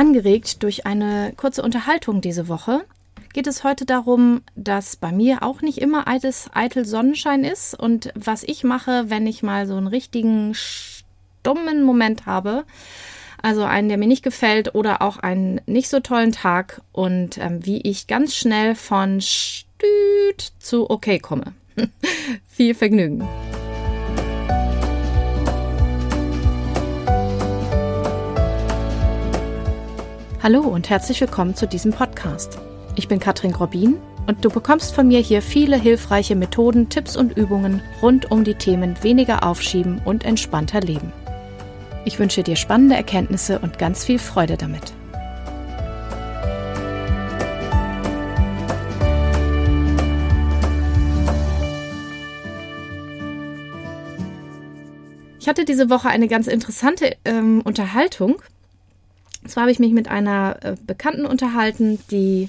Angeregt durch eine kurze Unterhaltung diese Woche geht es heute darum, dass bei mir auch nicht immer eites, eitel Sonnenschein ist und was ich mache, wenn ich mal so einen richtigen stummen Moment habe. Also einen, der mir nicht gefällt oder auch einen nicht so tollen Tag und ähm, wie ich ganz schnell von Stüt zu okay komme. Viel Vergnügen. Hallo und herzlich willkommen zu diesem Podcast. Ich bin Katrin Grobin und du bekommst von mir hier viele hilfreiche Methoden, Tipps und Übungen rund um die Themen weniger aufschieben und entspannter leben. Ich wünsche dir spannende Erkenntnisse und ganz viel Freude damit. Ich hatte diese Woche eine ganz interessante ähm, Unterhaltung. Zwar habe ich mich mit einer äh, Bekannten unterhalten, die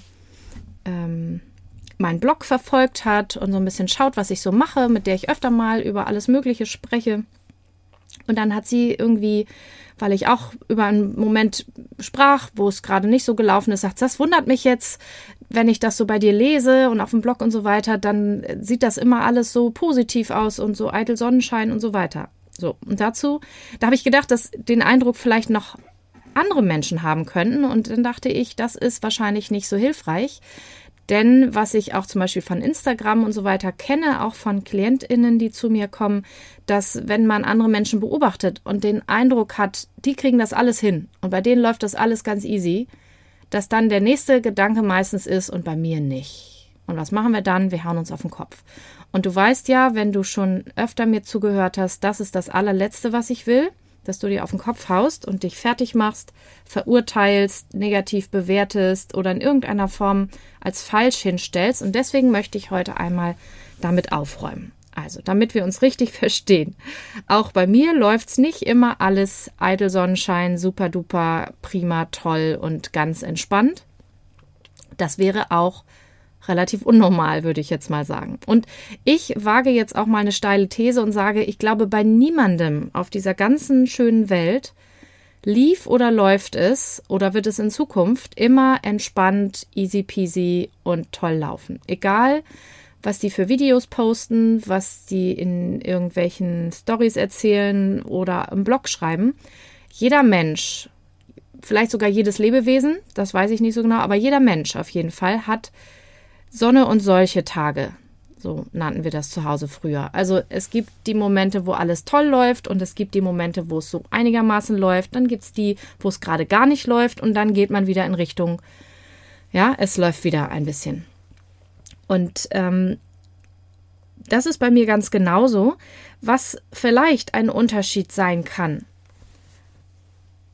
ähm, meinen Blog verfolgt hat und so ein bisschen schaut, was ich so mache, mit der ich öfter mal über alles Mögliche spreche. Und dann hat sie irgendwie, weil ich auch über einen Moment sprach, wo es gerade nicht so gelaufen ist, sagt, das wundert mich jetzt, wenn ich das so bei dir lese und auf dem Blog und so weiter, dann sieht das immer alles so positiv aus und so eitel Sonnenschein und so weiter. So, und dazu, da habe ich gedacht, dass den Eindruck vielleicht noch andere Menschen haben könnten. Und dann dachte ich, das ist wahrscheinlich nicht so hilfreich. Denn was ich auch zum Beispiel von Instagram und so weiter kenne, auch von KlientInnen, die zu mir kommen, dass wenn man andere Menschen beobachtet und den Eindruck hat, die kriegen das alles hin und bei denen läuft das alles ganz easy, dass dann der nächste Gedanke meistens ist und bei mir nicht. Und was machen wir dann? Wir hauen uns auf den Kopf. Und du weißt ja, wenn du schon öfter mir zugehört hast, das ist das allerletzte, was ich will dass du dir auf den Kopf haust und dich fertig machst, verurteilst, negativ bewertest oder in irgendeiner Form als falsch hinstellst. Und deswegen möchte ich heute einmal damit aufräumen. Also, damit wir uns richtig verstehen. Auch bei mir läuft's nicht immer alles eitel Sonnenschein, super duper, prima, toll und ganz entspannt. Das wäre auch relativ unnormal, würde ich jetzt mal sagen. Und ich wage jetzt auch mal eine steile These und sage, ich glaube, bei niemandem auf dieser ganzen schönen Welt lief oder läuft es oder wird es in Zukunft immer entspannt, easy peasy und toll laufen. Egal, was die für Videos posten, was die in irgendwelchen Stories erzählen oder im Blog schreiben. Jeder Mensch, vielleicht sogar jedes Lebewesen, das weiß ich nicht so genau, aber jeder Mensch auf jeden Fall hat Sonne und solche Tage. So nannten wir das zu Hause früher. Also es gibt die Momente, wo alles toll läuft und es gibt die Momente, wo es so einigermaßen läuft. Dann gibt es die, wo es gerade gar nicht läuft und dann geht man wieder in Richtung, ja, es läuft wieder ein bisschen. Und ähm, das ist bei mir ganz genauso. Was vielleicht ein Unterschied sein kann,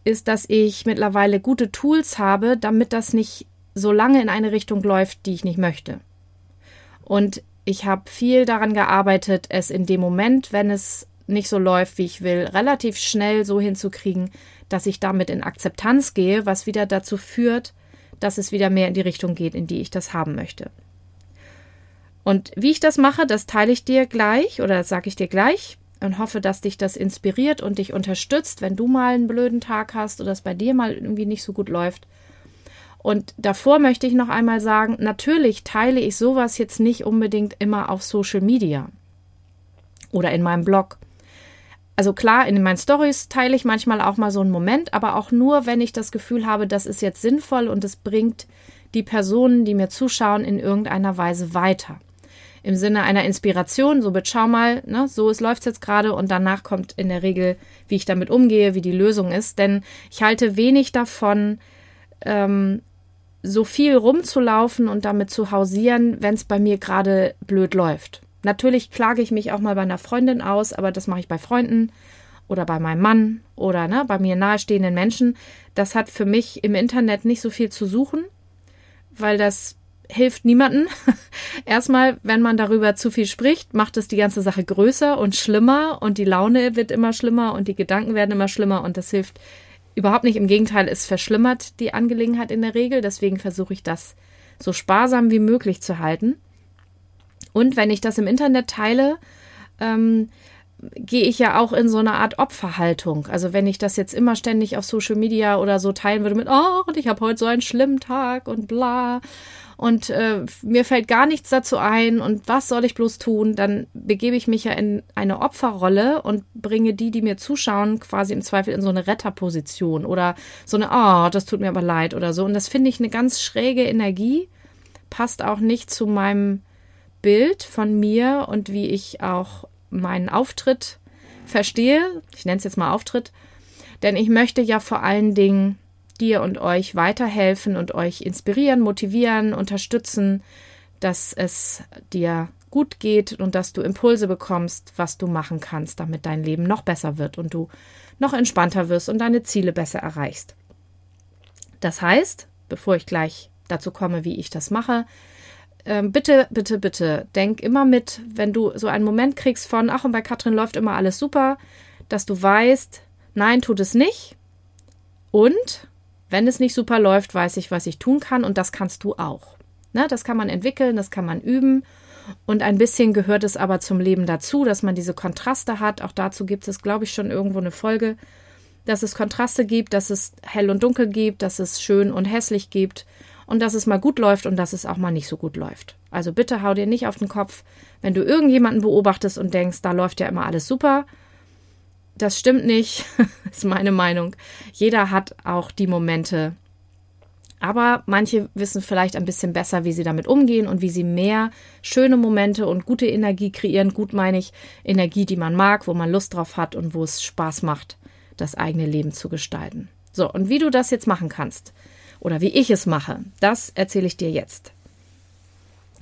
ist, dass ich mittlerweile gute Tools habe, damit das nicht so lange in eine Richtung läuft, die ich nicht möchte. Und ich habe viel daran gearbeitet, es in dem Moment, wenn es nicht so läuft, wie ich will, relativ schnell so hinzukriegen, dass ich damit in Akzeptanz gehe, was wieder dazu führt, dass es wieder mehr in die Richtung geht, in die ich das haben möchte. Und wie ich das mache, das teile ich dir gleich oder das sage ich dir gleich und hoffe, dass dich das inspiriert und dich unterstützt, wenn du mal einen blöden Tag hast oder es bei dir mal irgendwie nicht so gut läuft, und davor möchte ich noch einmal sagen, natürlich teile ich sowas jetzt nicht unbedingt immer auf Social Media oder in meinem Blog. Also klar, in meinen Stories teile ich manchmal auch mal so einen Moment, aber auch nur, wenn ich das Gefühl habe, das ist jetzt sinnvoll und es bringt die Personen, die mir zuschauen, in irgendeiner Weise weiter. Im Sinne einer Inspiration, so mit schau mal, ne, so es läuft jetzt gerade und danach kommt in der Regel, wie ich damit umgehe, wie die Lösung ist. Denn ich halte wenig davon, ähm, so viel rumzulaufen und damit zu hausieren, wenn es bei mir gerade blöd läuft. Natürlich klage ich mich auch mal bei einer Freundin aus, aber das mache ich bei Freunden oder bei meinem Mann oder ne, bei mir nahestehenden Menschen. Das hat für mich im Internet nicht so viel zu suchen, weil das hilft niemanden. Erstmal, wenn man darüber zu viel spricht, macht es die ganze Sache größer und schlimmer und die Laune wird immer schlimmer und die Gedanken werden immer schlimmer und das hilft Überhaupt nicht, im Gegenteil, es verschlimmert die Angelegenheit in der Regel. Deswegen versuche ich das so sparsam wie möglich zu halten. Und wenn ich das im Internet teile, ähm, gehe ich ja auch in so eine Art Opferhaltung. Also wenn ich das jetzt immer ständig auf Social Media oder so teilen würde mit, oh, und ich habe heute so einen schlimmen Tag und bla und äh, mir fällt gar nichts dazu ein und was soll ich bloß tun, dann begebe ich mich ja in eine Opferrolle und bringe die, die mir zuschauen, quasi im Zweifel in so eine Retterposition oder so eine, oh, das tut mir aber leid oder so. Und das finde ich eine ganz schräge Energie, passt auch nicht zu meinem Bild von mir und wie ich auch meinen Auftritt verstehe. Ich nenne es jetzt mal Auftritt. Denn ich möchte ja vor allen Dingen dir und euch weiterhelfen und euch inspirieren, motivieren, unterstützen, dass es dir gut geht und dass du Impulse bekommst, was du machen kannst, damit dein Leben noch besser wird und du noch entspannter wirst und deine Ziele besser erreichst. Das heißt, bevor ich gleich dazu komme, wie ich das mache, ähm, bitte, bitte, bitte, denk immer mit, wenn du so einen Moment kriegst von, ach, und bei Katrin läuft immer alles super, dass du weißt, nein, tut es nicht. Und wenn es nicht super läuft, weiß ich, was ich tun kann und das kannst du auch. Ne, das kann man entwickeln, das kann man üben. Und ein bisschen gehört es aber zum Leben dazu, dass man diese Kontraste hat. Auch dazu gibt es, glaube ich, schon irgendwo eine Folge, dass es Kontraste gibt, dass es hell und dunkel gibt, dass es schön und hässlich gibt und dass es mal gut läuft und dass es auch mal nicht so gut läuft. Also bitte hau dir nicht auf den Kopf, wenn du irgendjemanden beobachtest und denkst, da läuft ja immer alles super, das stimmt nicht, ist meine Meinung. Jeder hat auch die Momente. Aber manche wissen vielleicht ein bisschen besser, wie sie damit umgehen und wie sie mehr schöne Momente und gute Energie kreieren. Gut meine ich Energie, die man mag, wo man Lust drauf hat und wo es Spaß macht, das eigene Leben zu gestalten. So, und wie du das jetzt machen kannst oder wie ich es mache, das erzähle ich dir jetzt.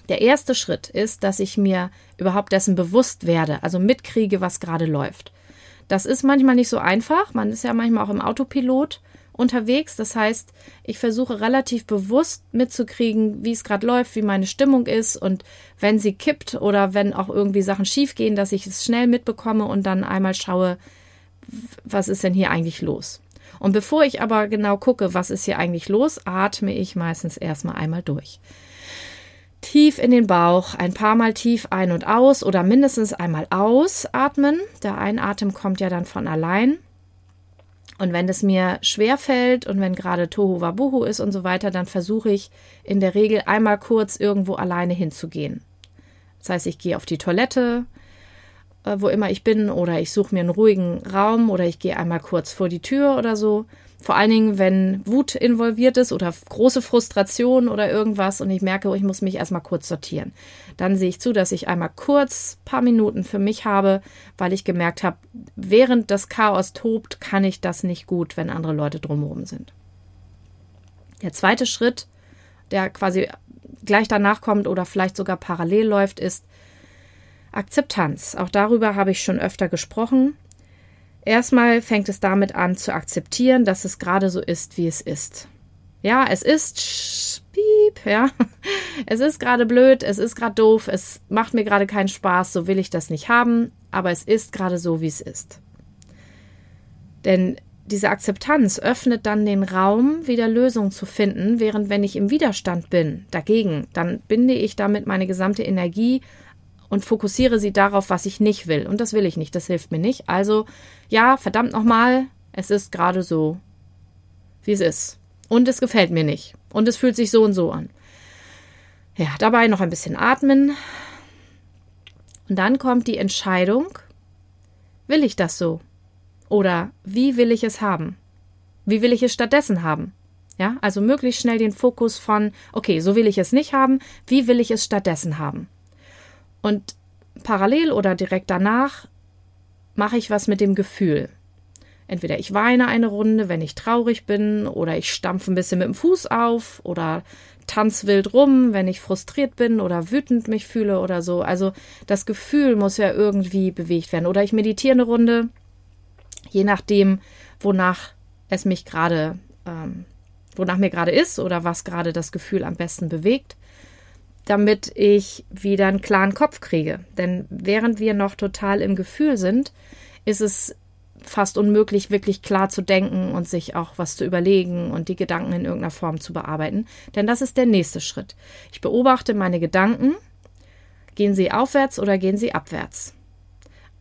Der erste Schritt ist, dass ich mir überhaupt dessen bewusst werde, also mitkriege, was gerade läuft. Das ist manchmal nicht so einfach. Man ist ja manchmal auch im Autopilot unterwegs. Das heißt, ich versuche relativ bewusst mitzukriegen, wie es gerade läuft, wie meine Stimmung ist und wenn sie kippt oder wenn auch irgendwie Sachen schiefgehen, dass ich es schnell mitbekomme und dann einmal schaue, was ist denn hier eigentlich los. Und bevor ich aber genau gucke, was ist hier eigentlich los, atme ich meistens erstmal einmal durch tief in den Bauch, ein paar Mal tief ein und aus oder mindestens einmal ausatmen. Der Einatmen kommt ja dann von allein. Und wenn es mir schwer fällt und wenn gerade Tohu Wabuhu ist und so weiter, dann versuche ich in der Regel einmal kurz irgendwo alleine hinzugehen. Das heißt, ich gehe auf die Toilette, äh, wo immer ich bin, oder ich suche mir einen ruhigen Raum oder ich gehe einmal kurz vor die Tür oder so vor allen Dingen, wenn Wut involviert ist oder große Frustration oder irgendwas und ich merke, ich muss mich erstmal kurz sortieren. Dann sehe ich zu, dass ich einmal kurz paar Minuten für mich habe, weil ich gemerkt habe, während das Chaos tobt, kann ich das nicht gut, wenn andere Leute drumherum sind. Der zweite Schritt, der quasi gleich danach kommt oder vielleicht sogar parallel läuft, ist Akzeptanz. Auch darüber habe ich schon öfter gesprochen. Erstmal fängt es damit an zu akzeptieren, dass es gerade so ist, wie es ist. Ja, es ist piep, ja. Es ist gerade blöd, es ist gerade doof, es macht mir gerade keinen Spaß, so will ich das nicht haben, aber es ist gerade so, wie es ist. Denn diese Akzeptanz öffnet dann den Raum, wieder Lösungen zu finden, während wenn ich im Widerstand bin dagegen, dann binde ich damit meine gesamte Energie und fokussiere sie darauf, was ich nicht will. Und das will ich nicht, das hilft mir nicht. Also, ja, verdammt nochmal, es ist gerade so, wie es ist. Und es gefällt mir nicht. Und es fühlt sich so und so an. Ja, dabei noch ein bisschen atmen. Und dann kommt die Entscheidung, will ich das so? Oder wie will ich es haben? Wie will ich es stattdessen haben? Ja, also möglichst schnell den Fokus von, okay, so will ich es nicht haben, wie will ich es stattdessen haben? Und parallel oder direkt danach mache ich was mit dem Gefühl. Entweder ich weine eine Runde, wenn ich traurig bin, oder ich stampfe ein bisschen mit dem Fuß auf, oder tanz wild rum, wenn ich frustriert bin oder wütend mich fühle oder so. Also das Gefühl muss ja irgendwie bewegt werden. Oder ich meditiere eine Runde, je nachdem, wonach es mich gerade, ähm, wonach mir gerade ist oder was gerade das Gefühl am besten bewegt damit ich wieder einen klaren Kopf kriege. Denn während wir noch total im Gefühl sind, ist es fast unmöglich, wirklich klar zu denken und sich auch was zu überlegen und die Gedanken in irgendeiner Form zu bearbeiten. Denn das ist der nächste Schritt. Ich beobachte meine Gedanken. Gehen sie aufwärts oder gehen sie abwärts?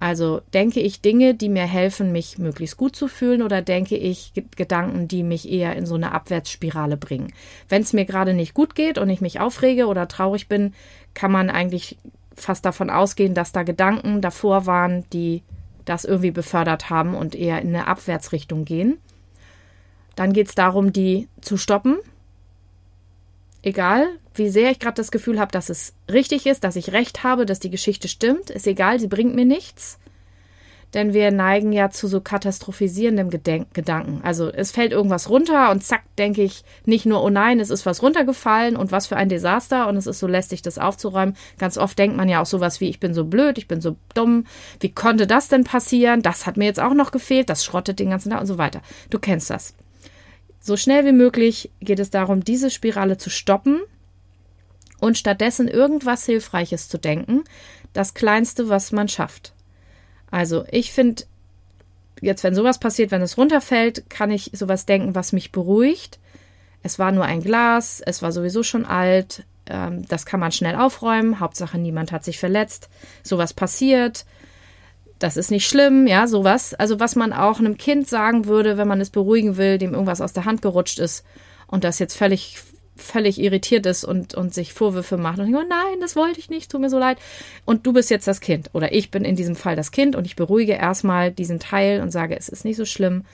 Also denke ich Dinge, die mir helfen, mich möglichst gut zu fühlen, oder denke ich Gedanken, die mich eher in so eine Abwärtsspirale bringen? Wenn es mir gerade nicht gut geht und ich mich aufrege oder traurig bin, kann man eigentlich fast davon ausgehen, dass da Gedanken davor waren, die das irgendwie befördert haben und eher in eine Abwärtsrichtung gehen. Dann geht es darum, die zu stoppen. Egal, wie sehr ich gerade das Gefühl habe, dass es richtig ist, dass ich recht habe, dass die Geschichte stimmt, ist egal, sie bringt mir nichts denn wir neigen ja zu so katastrophisierendem Gedenk Gedanken. Also es fällt irgendwas runter und zack, denke ich nicht nur, oh nein, es ist was runtergefallen und was für ein Desaster und es ist so lästig, das aufzuräumen. Ganz oft denkt man ja auch sowas wie, ich bin so blöd, ich bin so dumm, wie konnte das denn passieren? Das hat mir jetzt auch noch gefehlt, das schrottet den ganzen Tag und so weiter. Du kennst das. So schnell wie möglich geht es darum, diese Spirale zu stoppen und stattdessen irgendwas Hilfreiches zu denken. Das Kleinste, was man schafft. Also ich finde, jetzt wenn sowas passiert, wenn es runterfällt, kann ich sowas denken, was mich beruhigt. Es war nur ein Glas, es war sowieso schon alt, ähm, das kann man schnell aufräumen, Hauptsache niemand hat sich verletzt, sowas passiert, das ist nicht schlimm, ja, sowas. Also was man auch einem Kind sagen würde, wenn man es beruhigen will, dem irgendwas aus der Hand gerutscht ist und das jetzt völlig völlig irritiert ist und, und sich Vorwürfe macht und denkt, oh nein, das wollte ich nicht, tut mir so leid. Und du bist jetzt das Kind oder ich bin in diesem Fall das Kind und ich beruhige erstmal diesen Teil und sage, es ist nicht so schlimm.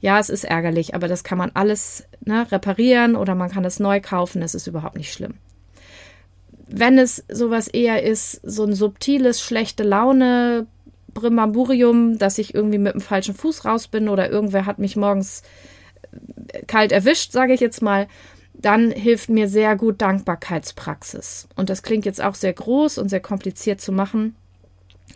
Ja, es ist ärgerlich, aber das kann man alles ne, reparieren oder man kann es neu kaufen, es ist überhaupt nicht schlimm. Wenn es sowas eher ist, so ein subtiles, schlechte Laune, Brimamburium, dass ich irgendwie mit dem falschen Fuß raus bin oder irgendwer hat mich morgens kalt erwischt, sage ich jetzt mal, dann hilft mir sehr gut Dankbarkeitspraxis. Und das klingt jetzt auch sehr groß und sehr kompliziert zu machen.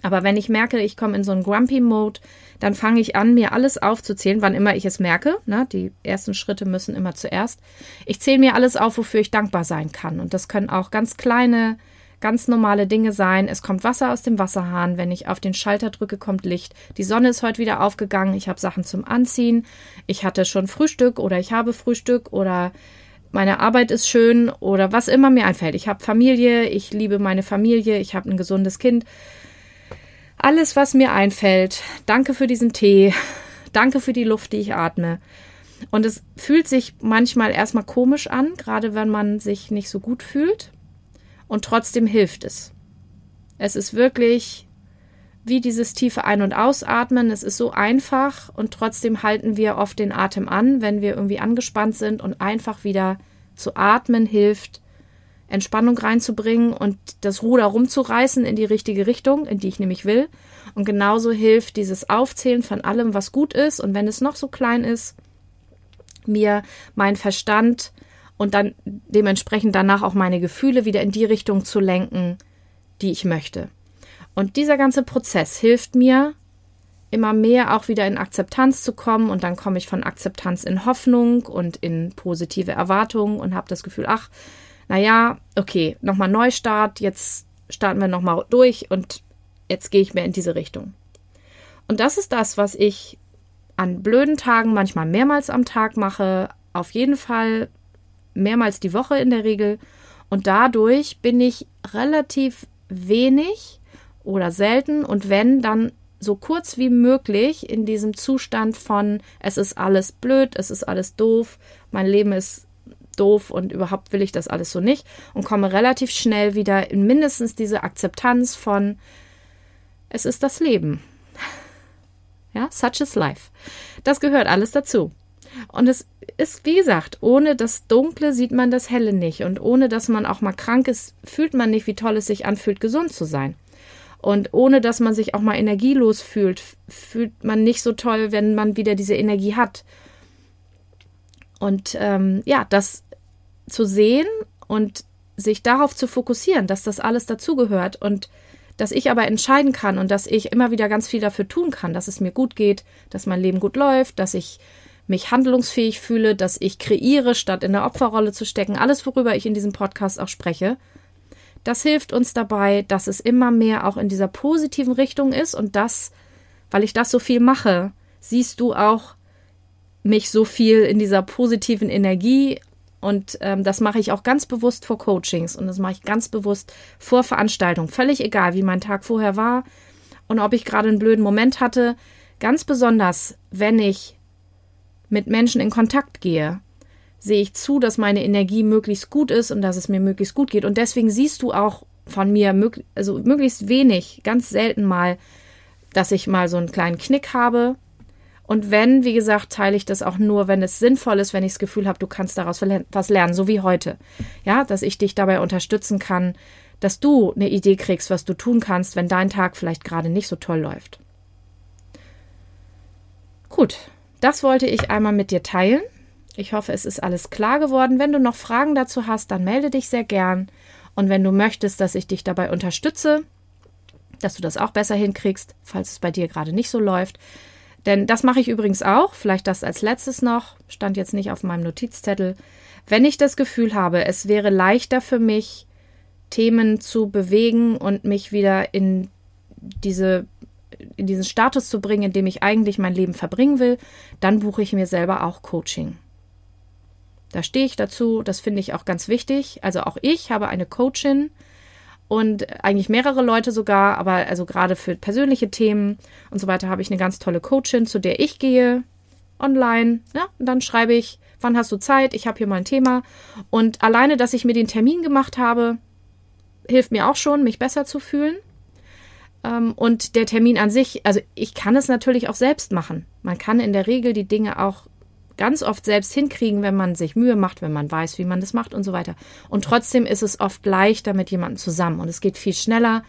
Aber wenn ich merke, ich komme in so einen Grumpy-Mode, dann fange ich an, mir alles aufzuzählen, wann immer ich es merke. Ne? Die ersten Schritte müssen immer zuerst. Ich zähle mir alles auf, wofür ich dankbar sein kann. Und das können auch ganz kleine, ganz normale Dinge sein. Es kommt Wasser aus dem Wasserhahn. Wenn ich auf den Schalter drücke, kommt Licht. Die Sonne ist heute wieder aufgegangen. Ich habe Sachen zum Anziehen. Ich hatte schon Frühstück oder ich habe Frühstück oder meine Arbeit ist schön oder was immer mir einfällt. Ich habe Familie, ich liebe meine Familie, ich habe ein gesundes Kind. Alles, was mir einfällt. Danke für diesen Tee. Danke für die Luft, die ich atme. Und es fühlt sich manchmal erstmal komisch an, gerade wenn man sich nicht so gut fühlt. Und trotzdem hilft es. Es ist wirklich wie dieses tiefe Ein- und Ausatmen. Es ist so einfach und trotzdem halten wir oft den Atem an, wenn wir irgendwie angespannt sind und einfach wieder zu atmen hilft, Entspannung reinzubringen und das Ruder rumzureißen in die richtige Richtung, in die ich nämlich will. Und genauso hilft dieses Aufzählen von allem, was gut ist und wenn es noch so klein ist, mir mein Verstand und dann dementsprechend danach auch meine Gefühle wieder in die Richtung zu lenken, die ich möchte. Und dieser ganze Prozess hilft mir, immer mehr auch wieder in Akzeptanz zu kommen und dann komme ich von Akzeptanz in Hoffnung und in positive Erwartungen und habe das Gefühl, ach, naja, okay, nochmal Neustart, jetzt starten wir nochmal durch und jetzt gehe ich mehr in diese Richtung. Und das ist das, was ich an blöden Tagen manchmal mehrmals am Tag mache, auf jeden Fall mehrmals die Woche in der Regel. Und dadurch bin ich relativ wenig oder selten und wenn, dann so kurz wie möglich in diesem Zustand von es ist alles blöd, es ist alles doof, mein Leben ist doof und überhaupt will ich das alles so nicht und komme relativ schnell wieder in mindestens diese Akzeptanz von es ist das Leben. Ja, such is life. Das gehört alles dazu. Und es ist, wie gesagt, ohne das Dunkle sieht man das Helle nicht. Und ohne dass man auch mal krank ist, fühlt man nicht, wie toll es sich anfühlt, gesund zu sein. Und ohne dass man sich auch mal energielos fühlt, fühlt man nicht so toll, wenn man wieder diese Energie hat. Und ähm, ja, das zu sehen und sich darauf zu fokussieren, dass das alles dazugehört und dass ich aber entscheiden kann und dass ich immer wieder ganz viel dafür tun kann, dass es mir gut geht, dass mein Leben gut läuft, dass ich mich handlungsfähig fühle, dass ich kreiere, statt in der Opferrolle zu stecken. Alles, worüber ich in diesem Podcast auch spreche. Das hilft uns dabei, dass es immer mehr auch in dieser positiven Richtung ist und das, weil ich das so viel mache, siehst du auch mich so viel in dieser positiven Energie und ähm, das mache ich auch ganz bewusst vor Coachings und das mache ich ganz bewusst vor Veranstaltungen. Völlig egal, wie mein Tag vorher war, und ob ich gerade einen blöden Moment hatte. Ganz besonders, wenn ich mit Menschen in Kontakt gehe, sehe ich zu, dass meine Energie möglichst gut ist und dass es mir möglichst gut geht. Und deswegen siehst du auch von mir, also möglichst wenig, ganz selten mal, dass ich mal so einen kleinen Knick habe. Und wenn, wie gesagt, teile ich das auch nur, wenn es sinnvoll ist, wenn ich das Gefühl habe, du kannst daraus was lernen, so wie heute. Ja, dass ich dich dabei unterstützen kann, dass du eine Idee kriegst, was du tun kannst, wenn dein Tag vielleicht gerade nicht so toll läuft. Gut, das wollte ich einmal mit dir teilen. Ich hoffe, es ist alles klar geworden. Wenn du noch Fragen dazu hast, dann melde dich sehr gern. Und wenn du möchtest, dass ich dich dabei unterstütze, dass du das auch besser hinkriegst, falls es bei dir gerade nicht so läuft. Denn das mache ich übrigens auch, vielleicht das als letztes noch, stand jetzt nicht auf meinem Notizzettel. Wenn ich das Gefühl habe, es wäre leichter für mich, Themen zu bewegen und mich wieder in diese in diesen Status zu bringen, in dem ich eigentlich mein Leben verbringen will, dann buche ich mir selber auch Coaching. Da stehe ich dazu, das finde ich auch ganz wichtig. Also auch ich habe eine Coachin und eigentlich mehrere Leute sogar, aber also gerade für persönliche Themen und so weiter habe ich eine ganz tolle Coachin, zu der ich gehe online. Ja, und dann schreibe ich, wann hast du Zeit? Ich habe hier mal ein Thema. Und alleine, dass ich mir den Termin gemacht habe, hilft mir auch schon, mich besser zu fühlen. Ähm, und der Termin an sich, also ich kann es natürlich auch selbst machen. Man kann in der Regel die Dinge auch ganz oft selbst hinkriegen, wenn man sich Mühe macht, wenn man weiß, wie man das macht und so weiter. Und trotzdem ist es oft leichter mit jemandem zusammen und es geht viel schneller.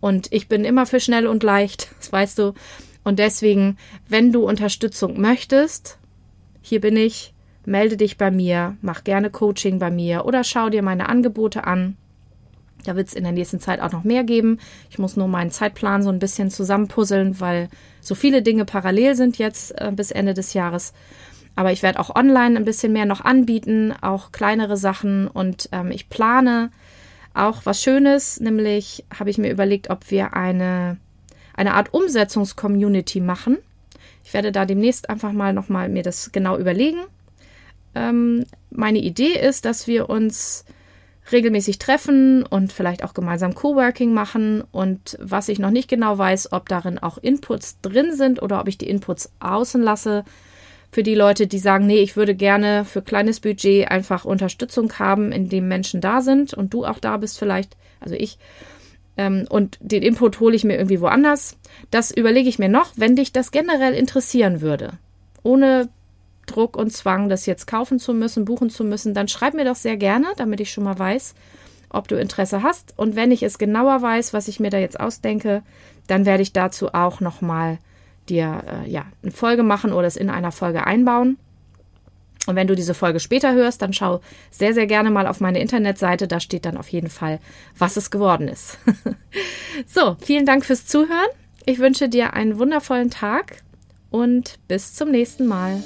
Und ich bin immer für schnell und leicht, das weißt du. Und deswegen, wenn du Unterstützung möchtest, hier bin ich, melde dich bei mir, mach gerne Coaching bei mir oder schau dir meine Angebote an. Da wird es in der nächsten Zeit auch noch mehr geben. Ich muss nur meinen Zeitplan so ein bisschen zusammenpuzzeln, weil so viele Dinge parallel sind jetzt äh, bis Ende des Jahres. Aber ich werde auch online ein bisschen mehr noch anbieten, auch kleinere Sachen. Und ähm, ich plane auch was Schönes, nämlich habe ich mir überlegt, ob wir eine, eine Art Umsetzungscommunity machen. Ich werde da demnächst einfach mal nochmal mir das genau überlegen. Ähm, meine Idee ist, dass wir uns regelmäßig treffen und vielleicht auch gemeinsam Coworking machen. Und was ich noch nicht genau weiß, ob darin auch Inputs drin sind oder ob ich die Inputs außen lasse, für die Leute, die sagen, nee, ich würde gerne für kleines Budget einfach Unterstützung haben, indem Menschen da sind und du auch da bist vielleicht, also ich. Ähm, und den Input hole ich mir irgendwie woanders. Das überlege ich mir noch, wenn dich das generell interessieren würde. Ohne Druck und Zwang, das jetzt kaufen zu müssen, buchen zu müssen, dann schreib mir doch sehr gerne, damit ich schon mal weiß, ob du Interesse hast. Und wenn ich es genauer weiß, was ich mir da jetzt ausdenke, dann werde ich dazu auch nochmal dir äh, ja, eine Folge machen oder es in einer Folge einbauen. Und wenn du diese Folge später hörst, dann schau sehr, sehr gerne mal auf meine Internetseite. Da steht dann auf jeden Fall, was es geworden ist. so, vielen Dank fürs Zuhören. Ich wünsche dir einen wundervollen Tag und bis zum nächsten Mal.